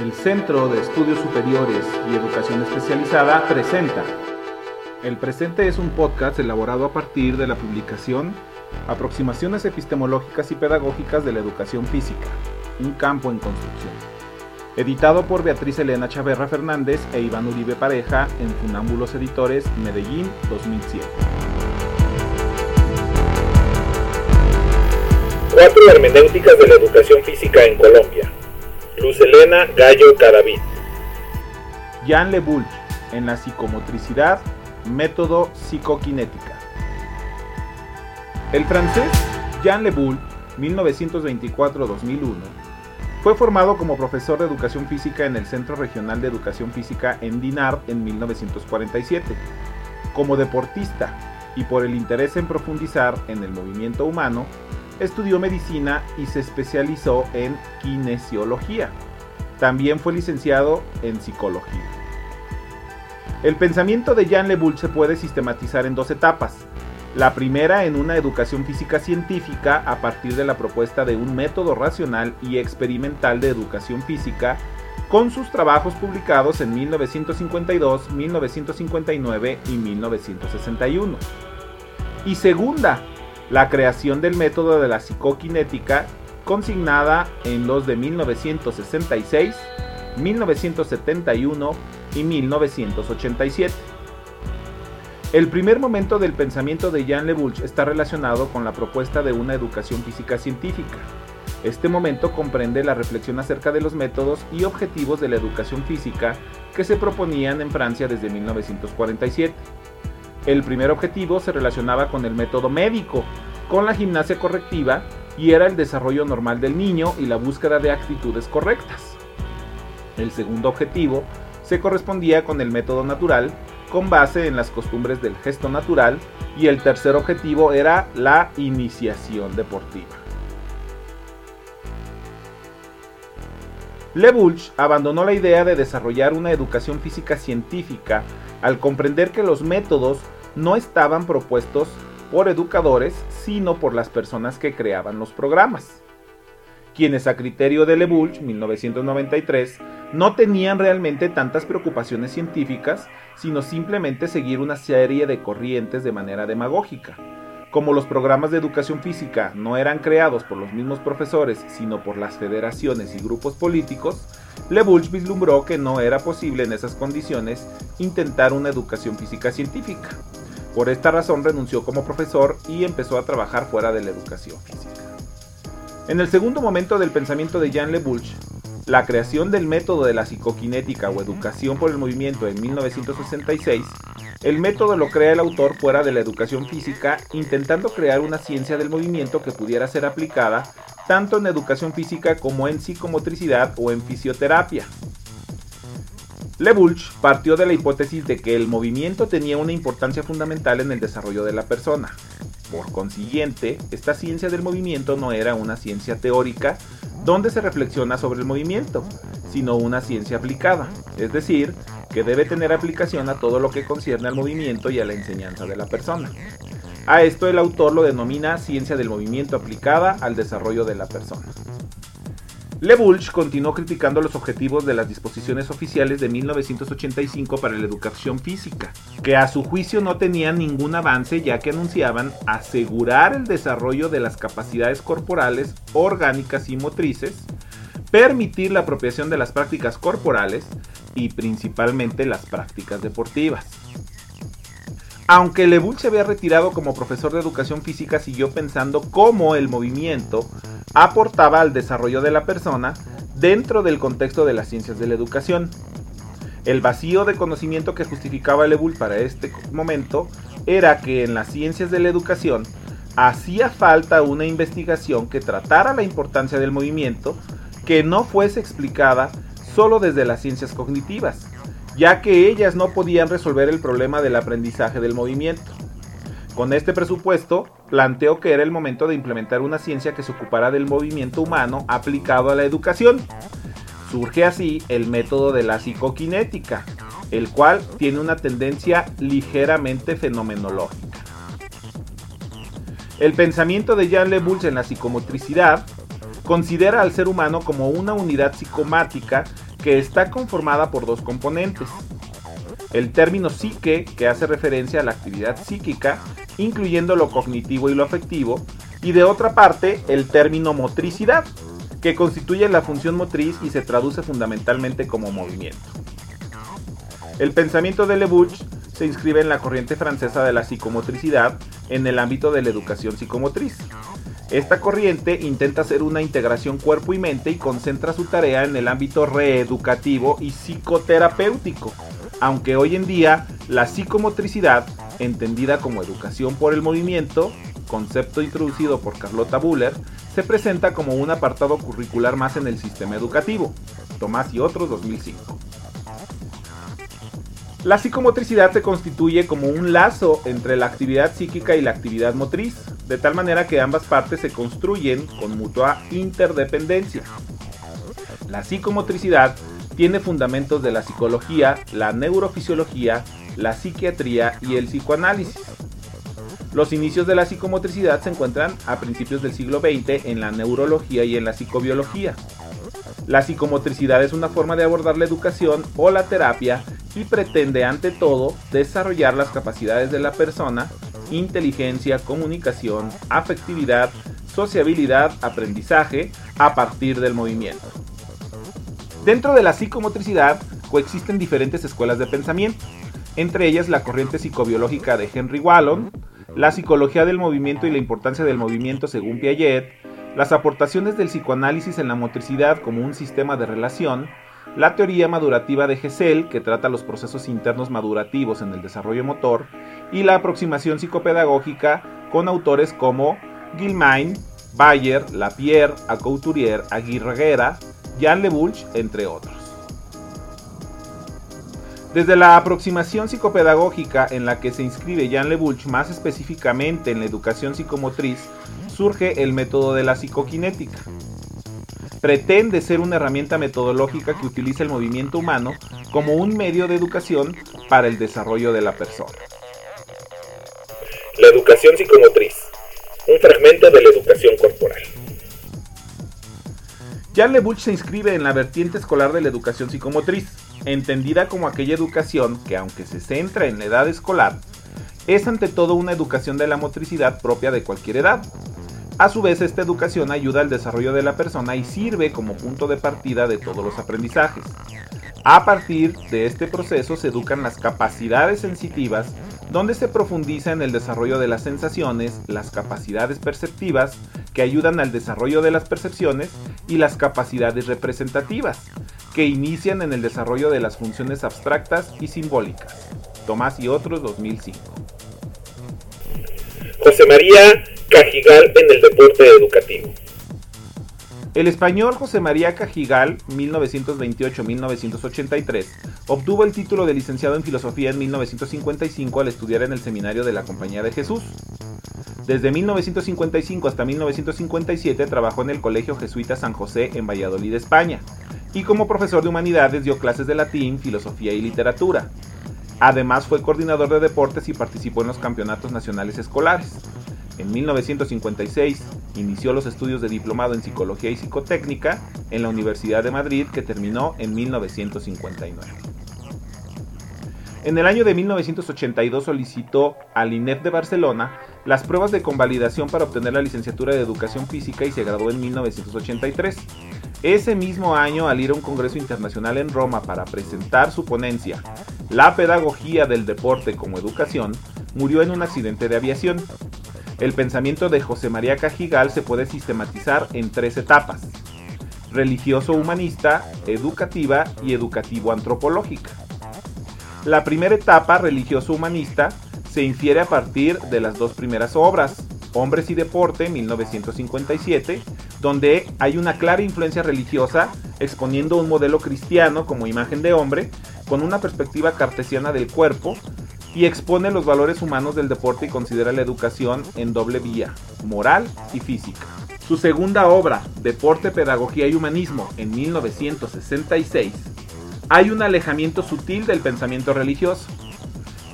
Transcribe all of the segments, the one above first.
El Centro de Estudios Superiores y Educación Especializada presenta. El presente es un podcast elaborado a partir de la publicación Aproximaciones epistemológicas y pedagógicas de la educación física, un campo en construcción. Editado por Beatriz Elena Chaverra Fernández e Iván Uribe Pareja en Funámbulos Editores, Medellín 2007. Cuatro hermenéuticas de la educación física en Colombia. Luz Elena Gallo Cadavid. Jean Lebouche, en la psicomotricidad, método psicoquinética. El francés Jean Lebouche, 1924-2001, fue formado como profesor de educación física en el Centro Regional de Educación Física en Dinard en 1947. Como deportista y por el interés en profundizar en el movimiento humano, estudió medicina y se especializó en kinesiología. También fue licenciado en psicología. El pensamiento de Jean Lebouche se puede sistematizar en dos etapas. La primera en una educación física científica a partir de la propuesta de un método racional y experimental de educación física con sus trabajos publicados en 1952, 1959 y 1961. Y segunda, la creación del método de la psicoquinética consignada en los de 1966, 1971 y 1987. El primer momento del pensamiento de Jean Lebouche está relacionado con la propuesta de una educación física científica. Este momento comprende la reflexión acerca de los métodos y objetivos de la educación física que se proponían en Francia desde 1947. El primer objetivo se relacionaba con el método médico, con la gimnasia correctiva y era el desarrollo normal del niño y la búsqueda de actitudes correctas. El segundo objetivo se correspondía con el método natural, con base en las costumbres del gesto natural, y el tercer objetivo era la iniciación deportiva. Lebouche abandonó la idea de desarrollar una educación física científica al comprender que los métodos no estaban propuestos por educadores, sino por las personas que creaban los programas, quienes a criterio de Lebouche, 1993, no tenían realmente tantas preocupaciones científicas, sino simplemente seguir una serie de corrientes de manera demagógica. Como los programas de educación física no eran creados por los mismos profesores, sino por las federaciones y grupos políticos, Lebouche vislumbró que no era posible en esas condiciones intentar una educación física científica. Por esta razón renunció como profesor y empezó a trabajar fuera de la educación física. En el segundo momento del pensamiento de Jean Lebouche, la creación del método de la psicoquinética o educación por el movimiento en 1966, el método lo crea el autor fuera de la educación física, intentando crear una ciencia del movimiento que pudiera ser aplicada tanto en educación física como en psicomotricidad o en fisioterapia. Lebouche partió de la hipótesis de que el movimiento tenía una importancia fundamental en el desarrollo de la persona. Por consiguiente, esta ciencia del movimiento no era una ciencia teórica, donde se reflexiona sobre el movimiento, sino una ciencia aplicada, es decir, que debe tener aplicación a todo lo que concierne al movimiento y a la enseñanza de la persona. A esto el autor lo denomina ciencia del movimiento aplicada al desarrollo de la persona. Lebouche continuó criticando los objetivos de las disposiciones oficiales de 1985 para la educación física, que a su juicio no tenían ningún avance ya que anunciaban asegurar el desarrollo de las capacidades corporales, orgánicas y motrices, permitir la apropiación de las prácticas corporales y principalmente las prácticas deportivas. Aunque Lebouche se había retirado como profesor de educación física, siguió pensando cómo el movimiento aportaba al desarrollo de la persona dentro del contexto de las ciencias de la educación. El vacío de conocimiento que justificaba Lebouche para este momento era que en las ciencias de la educación hacía falta una investigación que tratara la importancia del movimiento que no fuese explicada solo desde las ciencias cognitivas, ya que ellas no podían resolver el problema del aprendizaje del movimiento. Con este presupuesto, planteó que era el momento de implementar una ciencia que se ocupara del movimiento humano aplicado a la educación. Surge así el método de la psicoquinética, el cual tiene una tendencia ligeramente fenomenológica. El pensamiento de Jean Lebouche en la psicomotricidad considera al ser humano como una unidad psicomática que está conformada por dos componentes. El término psique, que hace referencia a la actividad psíquica, incluyendo lo cognitivo y lo afectivo, y de otra parte el término motricidad, que constituye la función motriz y se traduce fundamentalmente como movimiento. El pensamiento de Lebuch se inscribe en la corriente francesa de la psicomotricidad en el ámbito de la educación psicomotriz. Esta corriente intenta hacer una integración cuerpo y mente y concentra su tarea en el ámbito reeducativo y psicoterapéutico, aunque hoy en día la psicomotricidad, entendida como educación por el movimiento, concepto introducido por Carlota Buller, se presenta como un apartado curricular más en el sistema educativo. Tomás y otros 2005. La psicomotricidad se constituye como un lazo entre la actividad psíquica y la actividad motriz, de tal manera que ambas partes se construyen con mutua interdependencia. La psicomotricidad tiene fundamentos de la psicología, la neurofisiología, la psiquiatría y el psicoanálisis. Los inicios de la psicomotricidad se encuentran a principios del siglo XX en la neurología y en la psicobiología. La psicomotricidad es una forma de abordar la educación o la terapia y pretende ante todo desarrollar las capacidades de la persona, inteligencia, comunicación, afectividad, sociabilidad, aprendizaje a partir del movimiento. Dentro de la psicomotricidad coexisten diferentes escuelas de pensamiento, entre ellas la corriente psicobiológica de Henry Wallon, la psicología del movimiento y la importancia del movimiento según Piaget, las aportaciones del psicoanálisis en la motricidad como un sistema de relación, la teoría madurativa de Gesell, que trata los procesos internos madurativos en el desarrollo motor, y la aproximación psicopedagógica con autores como Gilmain, Bayer, Lapierre, Acouturier, Aguirreguera, Jan Lebulch, entre otros. Desde la aproximación psicopedagógica en la que se inscribe Jan Lebulch más específicamente en la educación psicomotriz, surge el método de la psicoquinética. Pretende ser una herramienta metodológica que utiliza el movimiento humano como un medio de educación para el desarrollo de la persona. La educación psicomotriz, un fragmento de la educación corporal. Jan Lebuch se inscribe en la vertiente escolar de la educación psicomotriz, entendida como aquella educación que aunque se centra en la edad escolar, es ante todo una educación de la motricidad propia de cualquier edad, a su vez, esta educación ayuda al desarrollo de la persona y sirve como punto de partida de todos los aprendizajes. A partir de este proceso se educan las capacidades sensitivas, donde se profundiza en el desarrollo de las sensaciones, las capacidades perceptivas, que ayudan al desarrollo de las percepciones, y las capacidades representativas, que inician en el desarrollo de las funciones abstractas y simbólicas. Tomás y otros 2005. José María Cajigal en el deporte educativo. El español José María Cajigal, 1928-1983, obtuvo el título de licenciado en filosofía en 1955 al estudiar en el seminario de la Compañía de Jesús. Desde 1955 hasta 1957 trabajó en el Colegio Jesuita San José en Valladolid, España, y como profesor de humanidades dio clases de latín, filosofía y literatura. Además fue coordinador de deportes y participó en los campeonatos nacionales escolares. En 1956 inició los estudios de diplomado en psicología y psicotécnica en la Universidad de Madrid que terminó en 1959. En el año de 1982 solicitó al INEF de Barcelona las pruebas de convalidación para obtener la licenciatura de Educación Física y se graduó en 1983. Ese mismo año, al ir a un congreso internacional en Roma para presentar su ponencia, La pedagogía del deporte como educación, murió en un accidente de aviación. El pensamiento de José María Cajigal se puede sistematizar en tres etapas. Religioso humanista, educativa y educativo antropológica. La primera etapa, religioso humanista, se infiere a partir de las dos primeras obras, Hombres y Deporte, 1957, donde hay una clara influencia religiosa exponiendo un modelo cristiano como imagen de hombre, con una perspectiva cartesiana del cuerpo, y expone los valores humanos del deporte y considera la educación en doble vía, moral y física. Su segunda obra, Deporte, Pedagogía y Humanismo, en 1966, hay un alejamiento sutil del pensamiento religioso.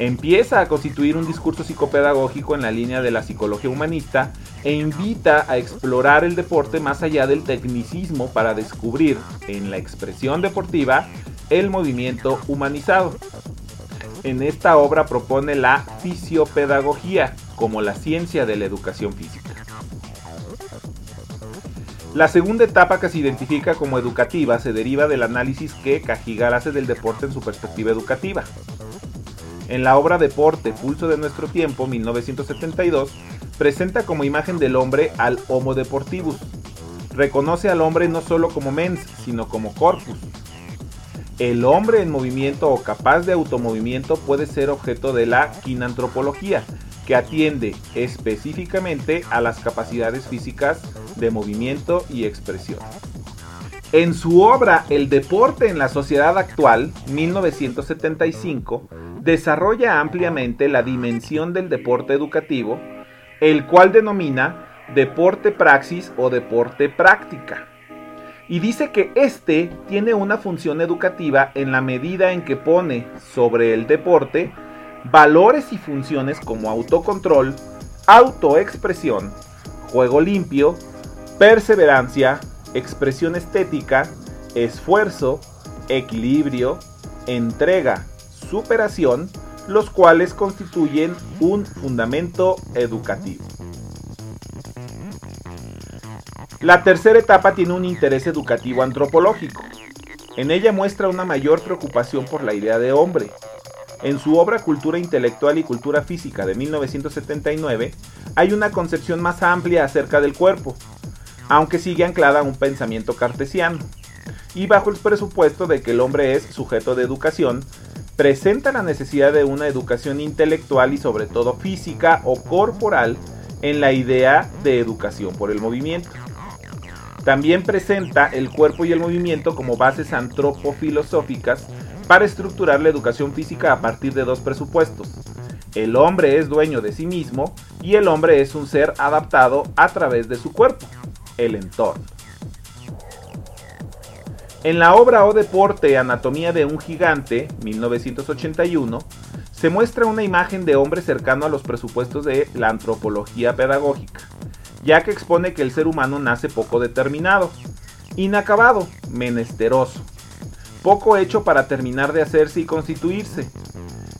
Empieza a constituir un discurso psicopedagógico en la línea de la psicología humanista e invita a explorar el deporte más allá del tecnicismo para descubrir en la expresión deportiva el movimiento humanizado. En esta obra propone la fisiopedagogía como la ciencia de la educación física. La segunda etapa que se identifica como educativa se deriva del análisis que Cajigal hace del deporte en su perspectiva educativa. En la obra Deporte, Pulso de nuestro tiempo, 1972, presenta como imagen del hombre al Homo Deportivus. Reconoce al hombre no solo como mens, sino como corpus. El hombre en movimiento o capaz de automovimiento puede ser objeto de la quinantropología, que atiende específicamente a las capacidades físicas de movimiento y expresión. En su obra El deporte en la sociedad actual, 1975, desarrolla ampliamente la dimensión del deporte educativo, el cual denomina deporte praxis o deporte práctica. Y dice que este tiene una función educativa en la medida en que pone sobre el deporte valores y funciones como autocontrol, autoexpresión, juego limpio, perseverancia, expresión estética, esfuerzo, equilibrio, entrega, superación, los cuales constituyen un fundamento educativo. La tercera etapa tiene un interés educativo antropológico. En ella muestra una mayor preocupación por la idea de hombre, en su obra Cultura Intelectual y Cultura Física de 1979 hay una concepción más amplia acerca del cuerpo, aunque sigue anclada a un pensamiento cartesiano. Y bajo el presupuesto de que el hombre es sujeto de educación, presenta la necesidad de una educación intelectual y sobre todo física o corporal en la idea de educación por el movimiento. También presenta el cuerpo y el movimiento como bases antropofilosóficas para estructurar la educación física a partir de dos presupuestos. El hombre es dueño de sí mismo y el hombre es un ser adaptado a través de su cuerpo, el entorno. En la obra O Deporte, Anatomía de un Gigante, 1981, se muestra una imagen de hombre cercano a los presupuestos de la antropología pedagógica, ya que expone que el ser humano nace poco determinado, inacabado, menesteroso, poco hecho para terminar de hacerse y constituirse.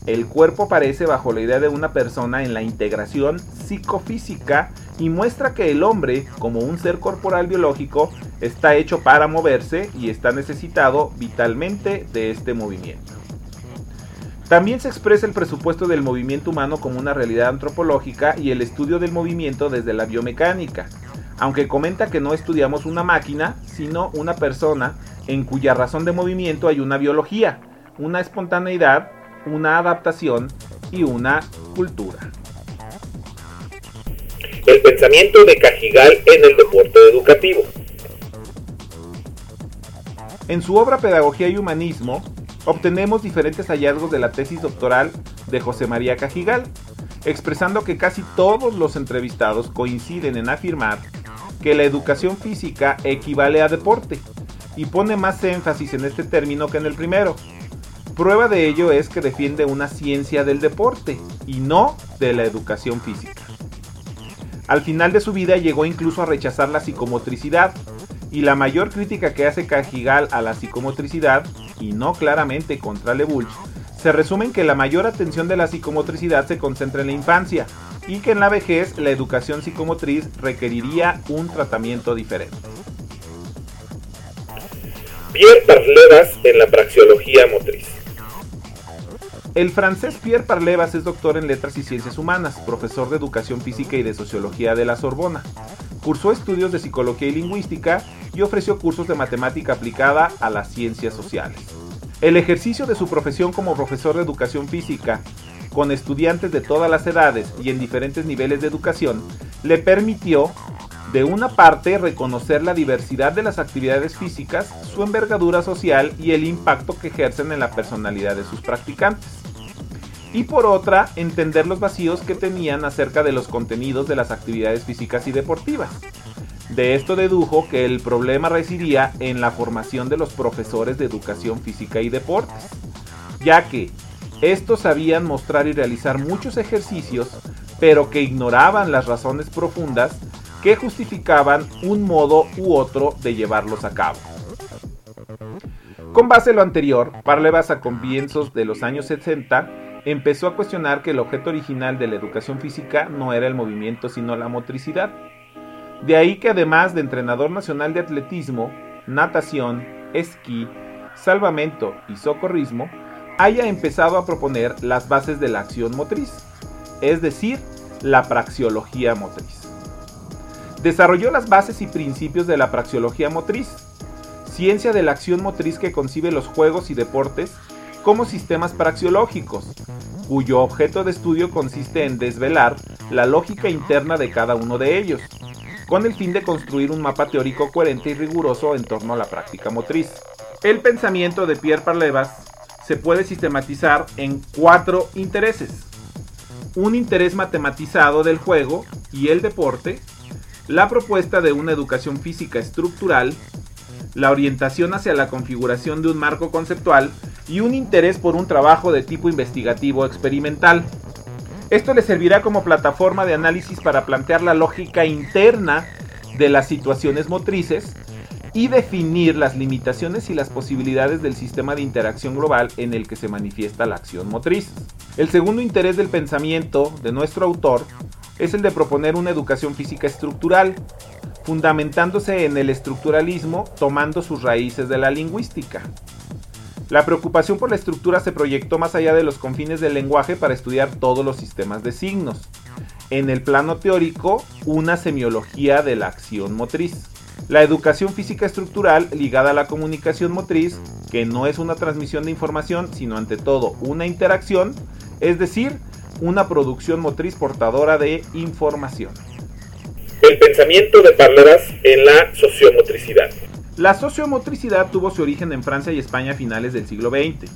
El cuerpo aparece bajo la idea de una persona en la integración psicofísica y muestra que el hombre, como un ser corporal biológico, está hecho para moverse y está necesitado vitalmente de este movimiento. También se expresa el presupuesto del movimiento humano como una realidad antropológica y el estudio del movimiento desde la biomecánica, aunque comenta que no estudiamos una máquina, sino una persona en cuya razón de movimiento hay una biología, una espontaneidad, una adaptación y una cultura. El pensamiento de Cajigal en el deporte educativo. En su obra Pedagogía y Humanismo, obtenemos diferentes hallazgos de la tesis doctoral de José María Cajigal, expresando que casi todos los entrevistados coinciden en afirmar que la educación física equivale a deporte, y pone más énfasis en este término que en el primero. Prueba de ello es que defiende una ciencia del deporte y no de la educación física. Al final de su vida llegó incluso a rechazar la psicomotricidad, y la mayor crítica que hace Cajigal a la psicomotricidad, y no claramente contra Lebulch, se resume en que la mayor atención de la psicomotricidad se concentra en la infancia, y que en la vejez la educación psicomotriz requeriría un tratamiento diferente. Pierre Parlevas en la praxeología motriz. El francés Pierre Parlevas es doctor en Letras y Ciencias Humanas, profesor de Educación Física y de Sociología de la Sorbona. Cursó estudios de Psicología y Lingüística y ofreció cursos de matemática aplicada a las ciencias sociales. El ejercicio de su profesión como profesor de Educación Física, con estudiantes de todas las edades y en diferentes niveles de educación, le permitió de una parte, reconocer la diversidad de las actividades físicas, su envergadura social y el impacto que ejercen en la personalidad de sus practicantes. Y por otra, entender los vacíos que tenían acerca de los contenidos de las actividades físicas y deportivas. De esto dedujo que el problema residía en la formación de los profesores de educación física y deportes, ya que estos sabían mostrar y realizar muchos ejercicios, pero que ignoraban las razones profundas que justificaban un modo u otro de llevarlos a cabo. Con base en lo anterior, Parlevas a comienzos de los años 60 empezó a cuestionar que el objeto original de la educación física no era el movimiento sino la motricidad. De ahí que además de entrenador nacional de atletismo, natación, esquí, salvamento y socorrismo, haya empezado a proponer las bases de la acción motriz, es decir, la praxiología motriz. Desarrolló las bases y principios de la praxiología motriz, ciencia de la acción motriz que concibe los juegos y deportes como sistemas praxiológicos, cuyo objeto de estudio consiste en desvelar la lógica interna de cada uno de ellos, con el fin de construir un mapa teórico coherente y riguroso en torno a la práctica motriz. El pensamiento de Pierre Parlevas se puede sistematizar en cuatro intereses. Un interés matematizado del juego y el deporte, la propuesta de una educación física estructural, la orientación hacia la configuración de un marco conceptual y un interés por un trabajo de tipo investigativo experimental. Esto le servirá como plataforma de análisis para plantear la lógica interna de las situaciones motrices y definir las limitaciones y las posibilidades del sistema de interacción global en el que se manifiesta la acción motriz. El segundo interés del pensamiento de nuestro autor es el de proponer una educación física estructural, fundamentándose en el estructuralismo tomando sus raíces de la lingüística. La preocupación por la estructura se proyectó más allá de los confines del lenguaje para estudiar todos los sistemas de signos. En el plano teórico, una semiología de la acción motriz. La educación física estructural ligada a la comunicación motriz, que no es una transmisión de información, sino ante todo una interacción, es decir, una producción motriz portadora de información. El pensamiento de Parleras en la sociomotricidad. La sociomotricidad tuvo su origen en Francia y España a finales del siglo XX.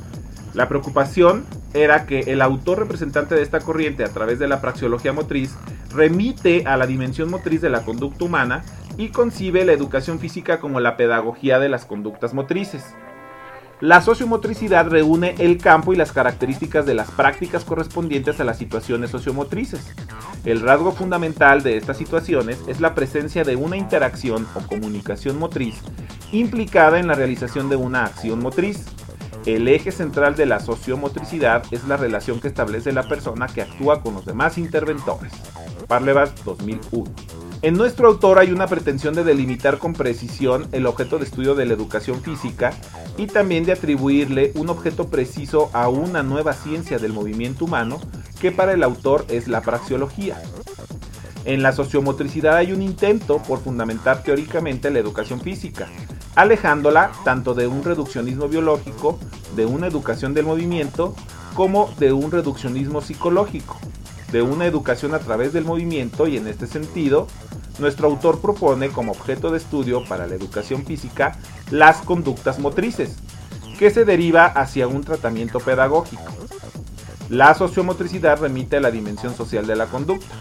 La preocupación era que el autor representante de esta corriente a través de la praxeología motriz remite a la dimensión motriz de la conducta humana y concibe la educación física como la pedagogía de las conductas motrices. La sociomotricidad reúne el campo y las características de las prácticas correspondientes a las situaciones sociomotrices. El rasgo fundamental de estas situaciones es la presencia de una interacción o comunicación motriz implicada en la realización de una acción motriz. El eje central de la sociomotricidad es la relación que establece la persona que actúa con los demás interventores. Parlevas 2001. En nuestro autor hay una pretensión de delimitar con precisión el objeto de estudio de la educación física y también de atribuirle un objeto preciso a una nueva ciencia del movimiento humano que para el autor es la praxiología. En la sociomotricidad hay un intento por fundamentar teóricamente la educación física, alejándola tanto de un reduccionismo biológico, de una educación del movimiento, como de un reduccionismo psicológico, de una educación a través del movimiento y en este sentido, nuestro autor propone como objeto de estudio para la educación física las conductas motrices, que se deriva hacia un tratamiento pedagógico. La sociomotricidad remite a la dimensión social de la conducta.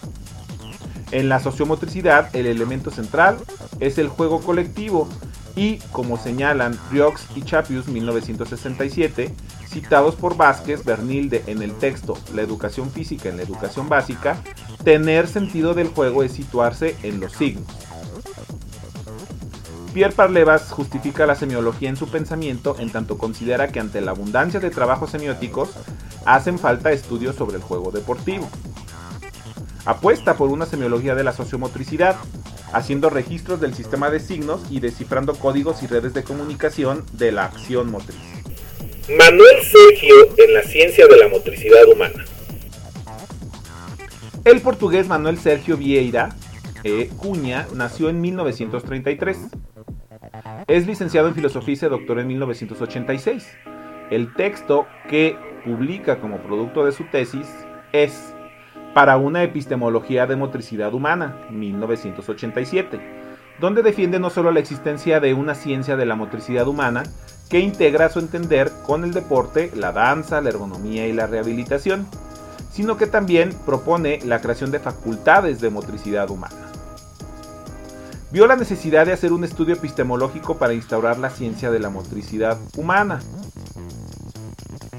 En la sociomotricidad, el elemento central es el juego colectivo y, como señalan Riox y Chapius 1967, citados por Vázquez Bernilde en el texto La educación física en la educación básica, tener sentido del juego es situarse en los signos. Pierre Parlevas justifica la semiología en su pensamiento en tanto considera que ante la abundancia de trabajos semióticos hacen falta estudios sobre el juego deportivo. Apuesta por una semiología de la sociomotricidad, haciendo registros del sistema de signos y descifrando códigos y redes de comunicación de la acción motriz. Manuel Sergio en la ciencia de la motricidad humana. El portugués Manuel Sergio Vieira e. Cuña nació en 1933. Es licenciado en filosofía y se doctoró en 1986. El texto que publica como producto de su tesis es Para una epistemología de motricidad humana, 1987, donde defiende no solo la existencia de una ciencia de la motricidad humana, que integra su entender con el deporte, la danza, la ergonomía y la rehabilitación, sino que también propone la creación de facultades de motricidad humana. Vio la necesidad de hacer un estudio epistemológico para instaurar la ciencia de la motricidad humana.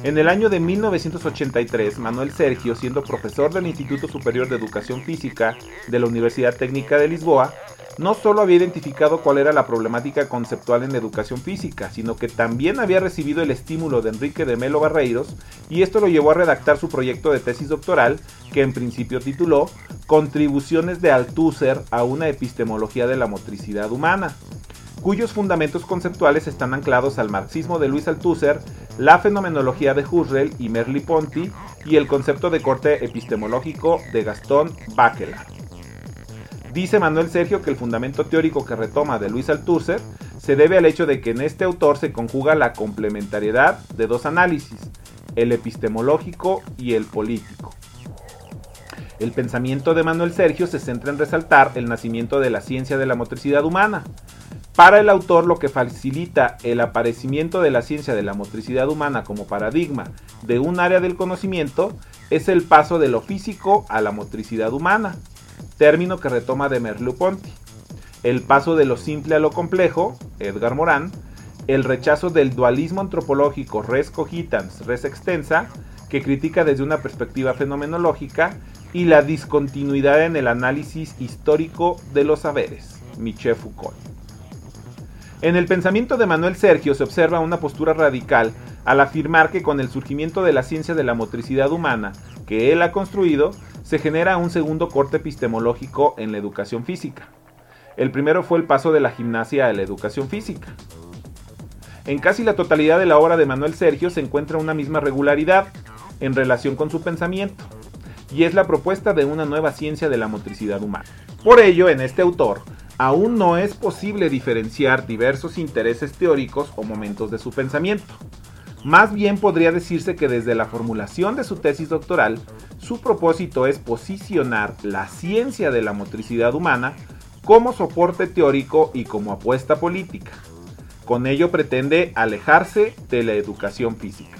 En el año de 1983, Manuel Sergio, siendo profesor del Instituto Superior de Educación Física de la Universidad Técnica de Lisboa, no solo había identificado cuál era la problemática conceptual en la educación física, sino que también había recibido el estímulo de Enrique de Melo Barreiros y esto lo llevó a redactar su proyecto de tesis doctoral, que en principio tituló Contribuciones de Althusser a una epistemología de la motricidad humana cuyos fundamentos conceptuales están anclados al marxismo de Luis Althusser, la fenomenología de Husserl y Merleau-Ponty y el concepto de corte epistemológico de Gastón Bachelard. Dice Manuel Sergio que el fundamento teórico que retoma de Luis Althusser se debe al hecho de que en este autor se conjuga la complementariedad de dos análisis, el epistemológico y el político. El pensamiento de Manuel Sergio se centra en resaltar el nacimiento de la ciencia de la motricidad humana, para el autor lo que facilita el aparecimiento de la ciencia de la motricidad humana como paradigma de un área del conocimiento es el paso de lo físico a la motricidad humana, término que retoma de Merleau-Ponty. El paso de lo simple a lo complejo, Edgar Morán, el rechazo del dualismo antropológico res cogitans, res extensa, que critica desde una perspectiva fenomenológica, y la discontinuidad en el análisis histórico de los saberes, Michel Foucault. En el pensamiento de Manuel Sergio se observa una postura radical al afirmar que con el surgimiento de la ciencia de la motricidad humana que él ha construido, se genera un segundo corte epistemológico en la educación física. El primero fue el paso de la gimnasia a la educación física. En casi la totalidad de la obra de Manuel Sergio se encuentra una misma regularidad en relación con su pensamiento, y es la propuesta de una nueva ciencia de la motricidad humana. Por ello, en este autor, aún no es posible diferenciar diversos intereses teóricos o momentos de su pensamiento. Más bien podría decirse que desde la formulación de su tesis doctoral, su propósito es posicionar la ciencia de la motricidad humana como soporte teórico y como apuesta política. Con ello pretende alejarse de la educación física.